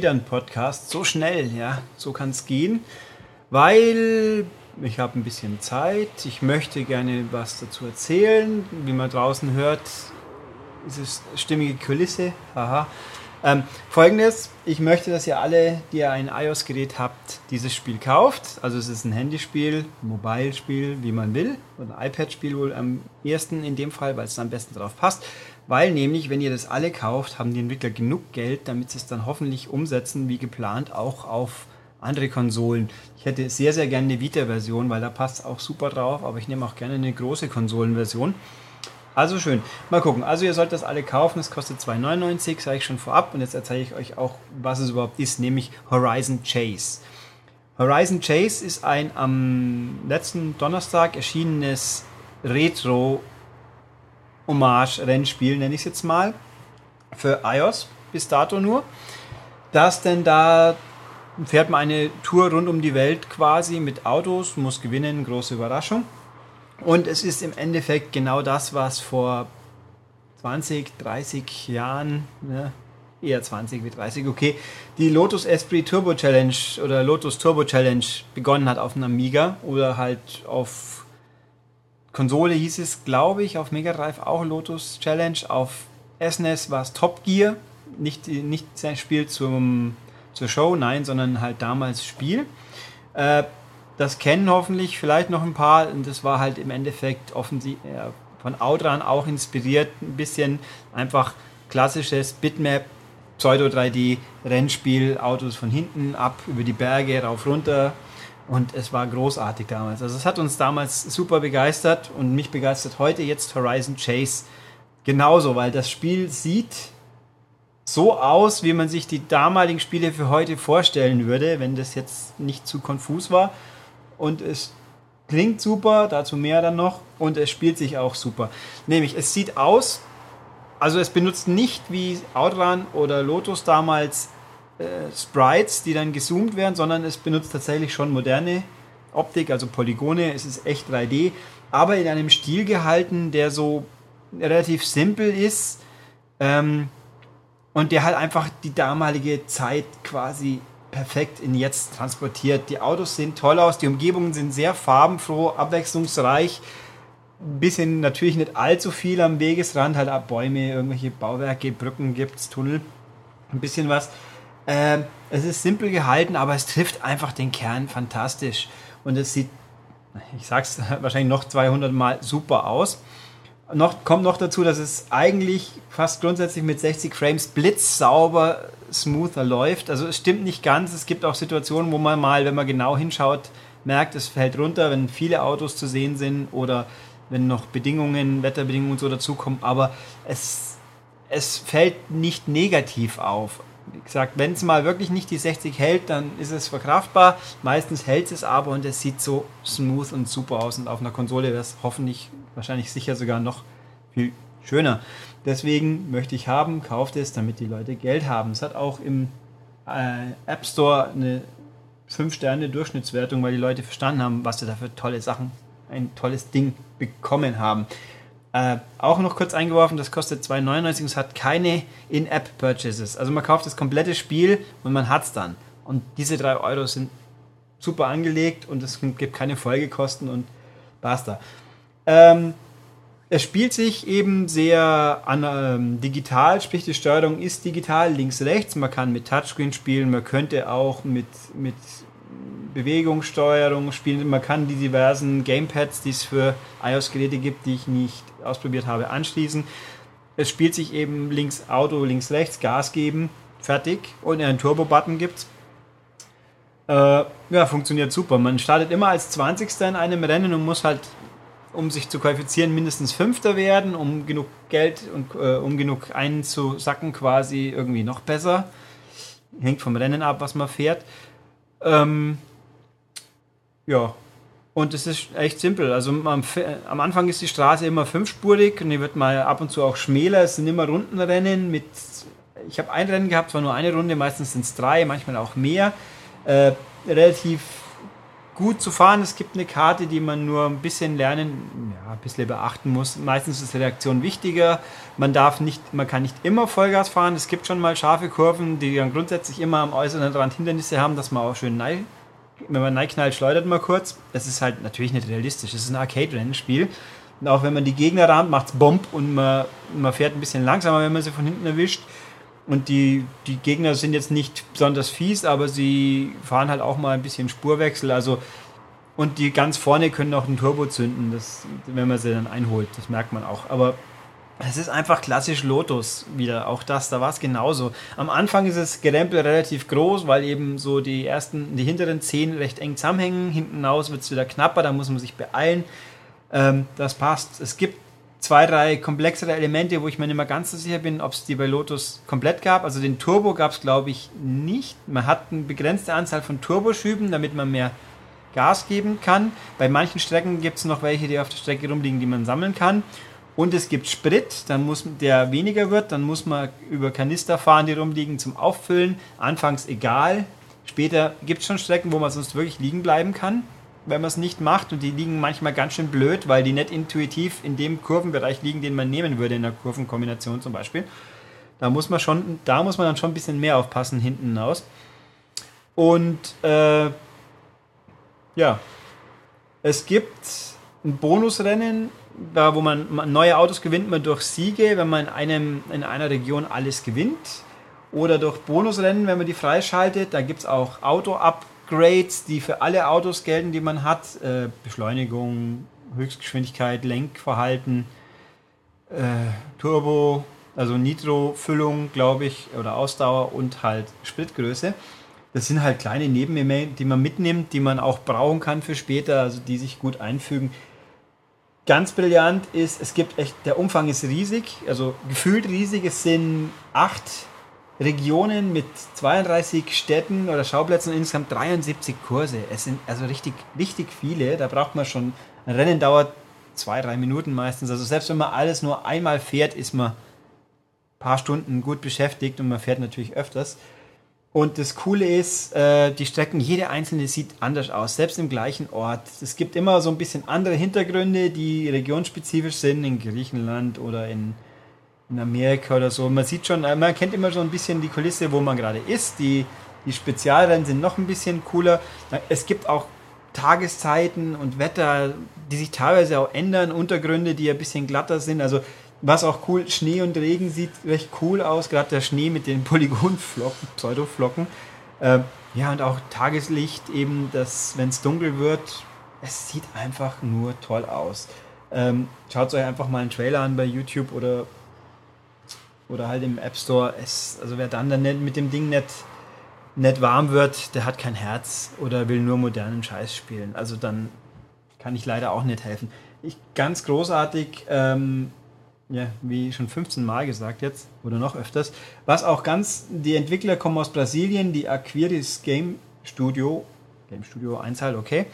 Wieder ein Podcast. So schnell, ja, so kann es gehen. Weil ich habe ein bisschen Zeit. Ich möchte gerne was dazu erzählen. Wie man draußen hört, ist es stimmige Kulisse. Haha. Ähm, Folgendes, ich möchte, dass ihr alle, die ein iOS-Gerät habt, dieses Spiel kauft. Also es ist ein Handyspiel, Mobile-Spiel, wie man will. Oder ein iPad-Spiel wohl am ersten in dem Fall, weil es am besten drauf passt. Weil nämlich, wenn ihr das alle kauft, haben die Entwickler genug Geld, damit sie es dann hoffentlich umsetzen, wie geplant, auch auf andere Konsolen. Ich hätte sehr, sehr gerne eine Vita-Version, weil da passt es auch super drauf, aber ich nehme auch gerne eine große Konsolenversion. Also schön. Mal gucken. Also ihr sollt das alle kaufen. Es kostet 2,99, sage ich schon vorab. Und jetzt erzähle ich euch auch, was es überhaupt ist, nämlich Horizon Chase. Horizon Chase ist ein am letzten Donnerstag erschienenes Retro Hommage-Rennspiel, nenne ich es jetzt mal, für iOS bis dato nur. Das denn da fährt man eine Tour rund um die Welt quasi mit Autos, muss gewinnen, große Überraschung. Und es ist im Endeffekt genau das, was vor 20, 30 Jahren, ne, eher 20 wie 30, okay, die Lotus Esprit Turbo Challenge oder Lotus Turbo Challenge begonnen hat auf einem Amiga oder halt auf Konsole hieß es, glaube ich, auf Mega Drive auch Lotus Challenge. Auf SNES war es Top Gear. Nicht, nicht sein Spiel zum, zur Show, nein, sondern halt damals Spiel. Äh, das kennen hoffentlich vielleicht noch ein paar. Und das war halt im Endeffekt offensiv von Outrun auch inspiriert. Ein bisschen einfach klassisches Bitmap, Pseudo 3D Rennspiel, Autos von hinten ab über die Berge, rauf runter und es war großartig damals. Also es hat uns damals super begeistert und mich begeistert heute jetzt Horizon Chase genauso, weil das Spiel sieht so aus, wie man sich die damaligen Spiele für heute vorstellen würde, wenn das jetzt nicht zu konfus war. Und es klingt super, dazu mehr dann noch. Und es spielt sich auch super. Nämlich, es sieht aus, also es benutzt nicht wie Outrun oder Lotus damals äh, Sprites, die dann gezoomt werden, sondern es benutzt tatsächlich schon moderne Optik, also Polygone. Es ist echt 3D, aber in einem Stil gehalten, der so relativ simpel ist ähm, und der halt einfach die damalige Zeit quasi perfekt in jetzt transportiert. Die Autos sehen toll aus, die Umgebungen sind sehr farbenfroh, abwechslungsreich. Ein bisschen natürlich nicht allzu viel am Wegesrand, halt ab Bäume, irgendwelche Bauwerke, Brücken gibt es, Tunnel, ein bisschen was. Ähm, es ist simpel gehalten, aber es trifft einfach den Kern fantastisch. Und es sieht, ich sag's wahrscheinlich noch 200 Mal super aus. Noch, kommt noch dazu, dass es eigentlich fast grundsätzlich mit 60 Frames blitzsauber, smoother läuft. Also es stimmt nicht ganz. Es gibt auch Situationen, wo man mal, wenn man genau hinschaut, merkt, es fällt runter, wenn viele Autos zu sehen sind oder wenn noch Bedingungen, Wetterbedingungen und so dazukommen. Aber es, es fällt nicht negativ auf wie gesagt, wenn es mal wirklich nicht die 60 hält, dann ist es verkraftbar. Meistens hält es aber und es sieht so smooth und super aus. Und auf einer Konsole wäre es hoffentlich, wahrscheinlich sicher sogar noch viel schöner. Deswegen möchte ich haben, kauft es, damit die Leute Geld haben. Es hat auch im äh, App Store eine 5-Sterne-Durchschnittswertung, weil die Leute verstanden haben, was sie da für tolle Sachen, ein tolles Ding bekommen haben. Äh, auch noch kurz eingeworfen, das kostet 2,99 und es hat keine In-App-Purchases. Also man kauft das komplette Spiel und man hat es dann. Und diese 3 Euro sind super angelegt und es gibt keine Folgekosten und basta. Ähm, es spielt sich eben sehr an, ähm, digital, sprich die Steuerung ist digital, links, rechts. Man kann mit Touchscreen spielen, man könnte auch mit, mit Bewegungssteuerung spielen. Man kann die diversen Gamepads, die es für iOS-Geräte gibt, die ich nicht ausprobiert habe, anschließen. Es spielt sich eben links Auto, links, rechts, Gas geben, fertig. Und einen Turbo-Button gibt es. Äh, ja, funktioniert super. Man startet immer als 20. in einem Rennen und muss halt, um sich zu qualifizieren, mindestens Fünfter werden, um genug Geld und äh, um genug einzusacken, quasi irgendwie noch besser. Hängt vom Rennen ab, was man fährt. Ähm, ja. Und es ist echt simpel. Also am, am, Anfang ist die Straße immer fünfspurig und die wird mal ab und zu auch schmäler. Es sind immer Rundenrennen mit. Ich habe ein Rennen gehabt, zwar nur eine Runde, meistens sind es drei, manchmal auch mehr. Äh, relativ gut zu fahren. Es gibt eine Karte, die man nur ein bisschen lernen, ja, ein bisschen beachten muss. Meistens ist die Reaktion wichtiger. Man darf nicht, man kann nicht immer Vollgas fahren. Es gibt schon mal scharfe Kurven, die dann grundsätzlich immer am äußeren Rand Hindernisse haben, dass man auch schön nein, wenn man knallt, schleudert man kurz. Das ist halt natürlich nicht realistisch. Es ist ein Arcade-Rennspiel. Und auch wenn man die Gegner rahmt, macht es Bomb und man, man fährt ein bisschen langsamer, wenn man sie von hinten erwischt. Und die, die Gegner sind jetzt nicht besonders fies, aber sie fahren halt auch mal ein bisschen Spurwechsel. Also, und die ganz vorne können auch einen Turbo zünden, das, wenn man sie dann einholt. Das merkt man auch. Aber es ist einfach klassisch Lotus wieder. Auch das, da war es genauso. Am Anfang ist das Gerempel relativ groß, weil eben so die ersten, die hinteren Zehen recht eng zusammenhängen. Hinten raus wird es wieder knapper, da muss man sich beeilen. Ähm, das passt. Es gibt zwei, drei komplexere Elemente, wo ich mir nicht mehr ganz so sicher bin, ob es die bei Lotus komplett gab. Also den Turbo gab es, glaube ich, nicht. Man hat eine begrenzte Anzahl von Turboschüben, damit man mehr Gas geben kann. Bei manchen Strecken gibt es noch welche, die auf der Strecke rumliegen, die man sammeln kann. Und es gibt Sprit, dann muss der weniger wird, dann muss man über Kanister fahren, die rumliegen zum Auffüllen. Anfangs egal. Später gibt es schon Strecken, wo man sonst wirklich liegen bleiben kann wenn man es nicht macht. Und die liegen manchmal ganz schön blöd, weil die nicht intuitiv in dem Kurvenbereich liegen, den man nehmen würde in der Kurvenkombination zum Beispiel. Da muss man schon, da muss man dann schon ein bisschen mehr aufpassen hinten raus. Und äh, ja, es gibt ein Bonusrennen, da wo man neue Autos gewinnt man durch Siege, wenn man in, einem, in einer Region alles gewinnt. Oder durch Bonusrennen, wenn man die freischaltet. Da gibt es auch Auto-Up Upgrades, die für alle Autos gelten, die man hat. Äh, Beschleunigung, Höchstgeschwindigkeit, Lenkverhalten, äh, Turbo, also Nitro-Füllung, glaube ich, oder Ausdauer und halt Spritgröße. Das sind halt kleine Nebenelemente, die man mitnimmt, die man auch brauchen kann für später, also die sich gut einfügen. Ganz brillant ist, es gibt echt, der Umfang ist riesig, also gefühlt riesig. Es sind acht Regionen mit 32 Städten oder Schauplätzen und insgesamt 73 Kurse. Es sind also richtig, richtig viele. Da braucht man schon, ein Rennen dauert zwei, drei Minuten meistens. Also selbst wenn man alles nur einmal fährt, ist man ein paar Stunden gut beschäftigt und man fährt natürlich öfters. Und das Coole ist, äh, die Strecken, jede einzelne sieht anders aus, selbst im gleichen Ort. Es gibt immer so ein bisschen andere Hintergründe, die regionspezifisch sind, in Griechenland oder in in Amerika oder so. Man sieht schon, man kennt immer so ein bisschen die Kulisse, wo man gerade ist. Die, die Spezialrennen sind noch ein bisschen cooler. Es gibt auch Tageszeiten und Wetter, die sich teilweise auch ändern, Untergründe, die ein bisschen glatter sind. Also was auch cool, Schnee und Regen sieht recht cool aus, gerade der Schnee mit den Polygonflocken, Pseudoflocken. Äh, ja, und auch Tageslicht eben, wenn es dunkel wird, es sieht einfach nur toll aus. Ähm, schaut euch einfach mal einen Trailer an bei YouTube oder oder halt im App Store. Es, also wer dann, dann mit dem Ding nicht, nicht warm wird, der hat kein Herz oder will nur modernen Scheiß spielen. Also dann kann ich leider auch nicht helfen. Ich ganz großartig, ähm, ja, wie schon 15 Mal gesagt jetzt oder noch öfters, was auch ganz, die Entwickler kommen aus Brasilien, die Aquiris Game Studio, Game Studio 1 halt, okay.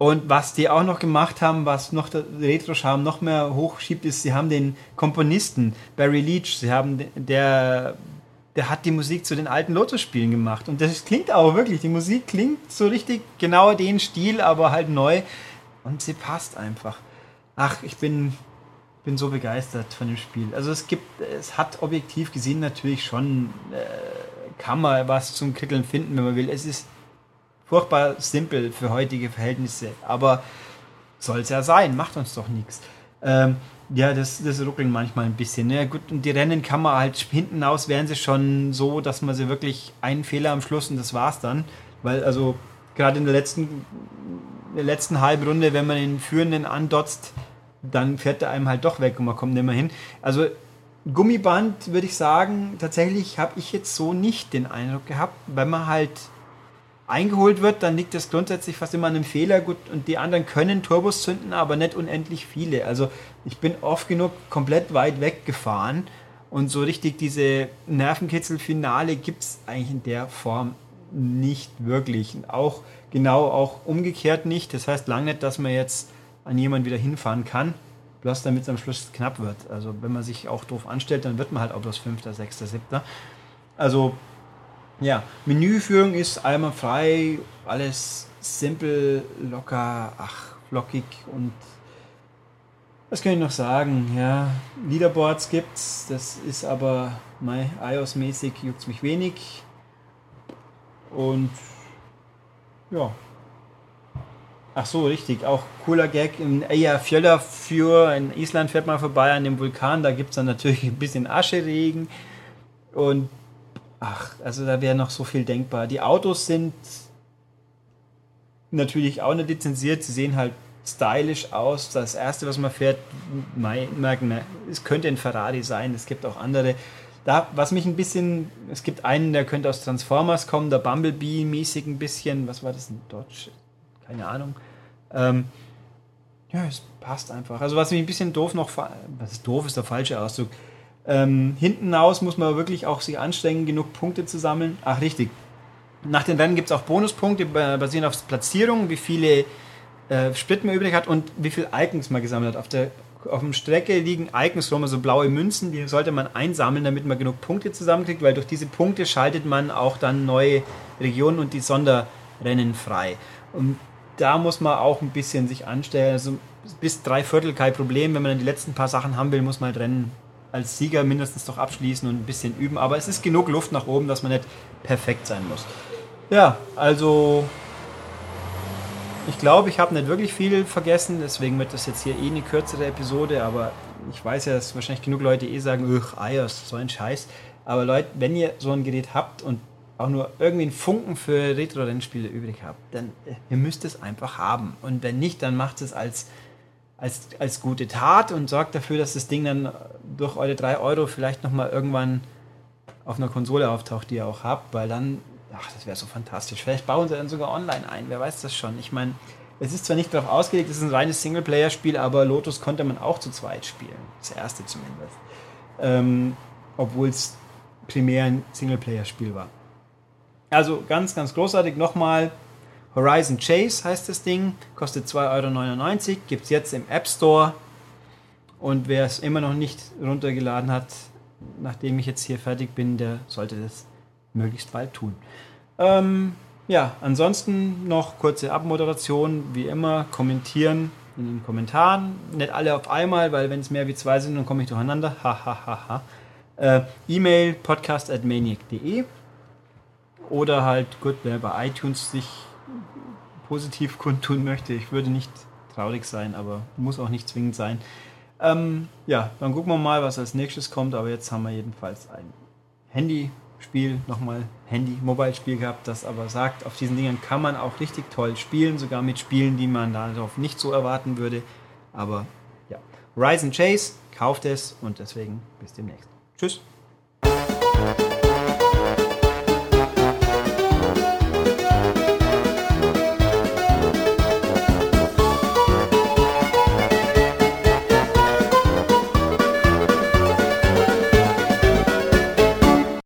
Und was die auch noch gemacht haben, was noch der Retro-Charme noch mehr hochschiebt, ist, sie haben den Komponisten Barry Leach, sie haben der, der hat die Musik zu den alten Lotus-Spielen gemacht. Und das klingt auch wirklich, die Musik klingt so richtig genau den Stil, aber halt neu. Und sie passt einfach. Ach, ich bin, bin so begeistert von dem Spiel. Also es gibt, es hat objektiv gesehen natürlich schon, äh, kann man was zum Kitteln finden, wenn man will. Es ist furchtbar simpel für heutige Verhältnisse. Aber soll es ja sein, macht uns doch nichts. Ähm, ja, das, das ruckeln manchmal ein bisschen. Ne? Gut, und die Rennen kann man halt hinten aus, wären sie schon so, dass man sie wirklich einen Fehler am Schluss und das war's dann. Weil, also, gerade in der letzten, in der letzten Halbrunde, wenn man den Führenden andotzt, dann fährt er einem halt doch weg und man kommt nicht mehr hin. Also, Gummiband würde ich sagen, tatsächlich habe ich jetzt so nicht den Eindruck gehabt, weil man halt eingeholt wird, dann liegt das grundsätzlich fast immer an einem Fehler. Gut, und die anderen können Turbos zünden, aber nicht unendlich viele. Also ich bin oft genug komplett weit weg gefahren und so richtig diese Nervenkitzel-Finale gibt es eigentlich in der Form nicht wirklich. Auch genau auch umgekehrt nicht. Das heißt lange nicht, dass man jetzt an jemanden wieder hinfahren kann, bloß damit es am Schluss knapp wird. Also wenn man sich auch doof anstellt, dann wird man halt auch bloß Fünfter, Sechster, Siebter. Also ja, Menüführung ist einmal frei, alles simpel, locker, ach, flockig und was kann ich noch sagen? Ja, Leaderboards gibt's, das ist aber iOS-mäßig juckt mich wenig. Und ja. Ach so, richtig. Auch cooler Gag. In Eyjafjöllr für in Island fährt man vorbei an dem Vulkan. Da gibt es dann natürlich ein bisschen Ascheregen. Und ach, also da wäre noch so viel denkbar. Die Autos sind natürlich auch nicht lizenziert. Sie sehen halt stylisch aus. Das erste, was man fährt, merken, es könnte ein Ferrari sein. Es gibt auch andere. Da, was mich ein bisschen, es gibt einen, der könnte aus Transformers kommen, der Bumblebee-mäßig ein bisschen. Was war das? Ein Dodge? Keine Ahnung. Ähm, ja, es passt einfach. Also was mich ein bisschen doof noch, was ist doof, ist der falsche Ausdruck. Ähm, hinten aus muss man wirklich auch sich anstrengen, genug Punkte zu sammeln. Ach, richtig. Nach den Rennen gibt es auch Bonuspunkte, basieren auf Platzierung, wie viele äh, Split man übrig hat und wie viele Icons man gesammelt hat. Auf der auf der Strecke liegen Icons rum, also blaue Münzen, die sollte man einsammeln, damit man genug Punkte zusammenkriegt, weil durch diese Punkte schaltet man auch dann neue Regionen und die Sonderrennen frei. Und da muss man auch ein bisschen sich anstellen. Also bis drei Viertel kein Problem. Wenn man dann die letzten paar Sachen haben will, muss man halt Rennen als Sieger mindestens doch abschließen und ein bisschen üben. Aber es ist genug Luft nach oben, dass man nicht perfekt sein muss. Ja, also ich glaube, ich habe nicht wirklich viel vergessen, deswegen wird das jetzt hier eh eine kürzere Episode, aber ich weiß ja, dass wahrscheinlich genug Leute eh sagen, iOS, so ein Scheiß. Aber Leute, wenn ihr so ein Gerät habt und auch nur irgendwie einen Funken für Retro-Rennspiele übrig habt, dann äh, ihr müsst es einfach haben. Und wenn nicht, dann macht es als, als, als gute Tat und sorgt dafür, dass das Ding dann durch eure 3 Euro vielleicht nochmal irgendwann auf einer Konsole auftaucht, die ihr auch habt, weil dann Ach, das wäre so fantastisch. Vielleicht bauen sie dann sogar online ein, wer weiß das schon. Ich meine, es ist zwar nicht darauf ausgelegt, es ist ein reines Singleplayer-Spiel, aber Lotus konnte man auch zu zweit spielen. Das erste zumindest. Ähm, Obwohl es primär ein Singleplayer-Spiel war. Also ganz, ganz großartig. Nochmal, Horizon Chase heißt das Ding, kostet 2,99 Euro, gibt es jetzt im App Store. Und wer es immer noch nicht runtergeladen hat, nachdem ich jetzt hier fertig bin, der sollte das möglichst bald tun. Ähm, ja, ansonsten noch kurze Abmoderation, wie immer, kommentieren in den Kommentaren. Nicht alle auf einmal, weil wenn es mehr wie zwei sind, dann komme ich durcheinander. Äh, E-Mail podcast.maniac.de oder halt, gut, wer bei iTunes sich positiv kundtun möchte, ich würde nicht traurig sein, aber muss auch nicht zwingend sein. Ähm, ja, dann gucken wir mal, was als nächstes kommt, aber jetzt haben wir jedenfalls ein Handy Spiel, nochmal Handy, Mobile-Spiel gehabt, das aber sagt, auf diesen Dingen kann man auch richtig toll spielen, sogar mit Spielen, die man darauf nicht so erwarten würde. Aber ja, Rise Chase, kauft es und deswegen bis demnächst. Tschüss.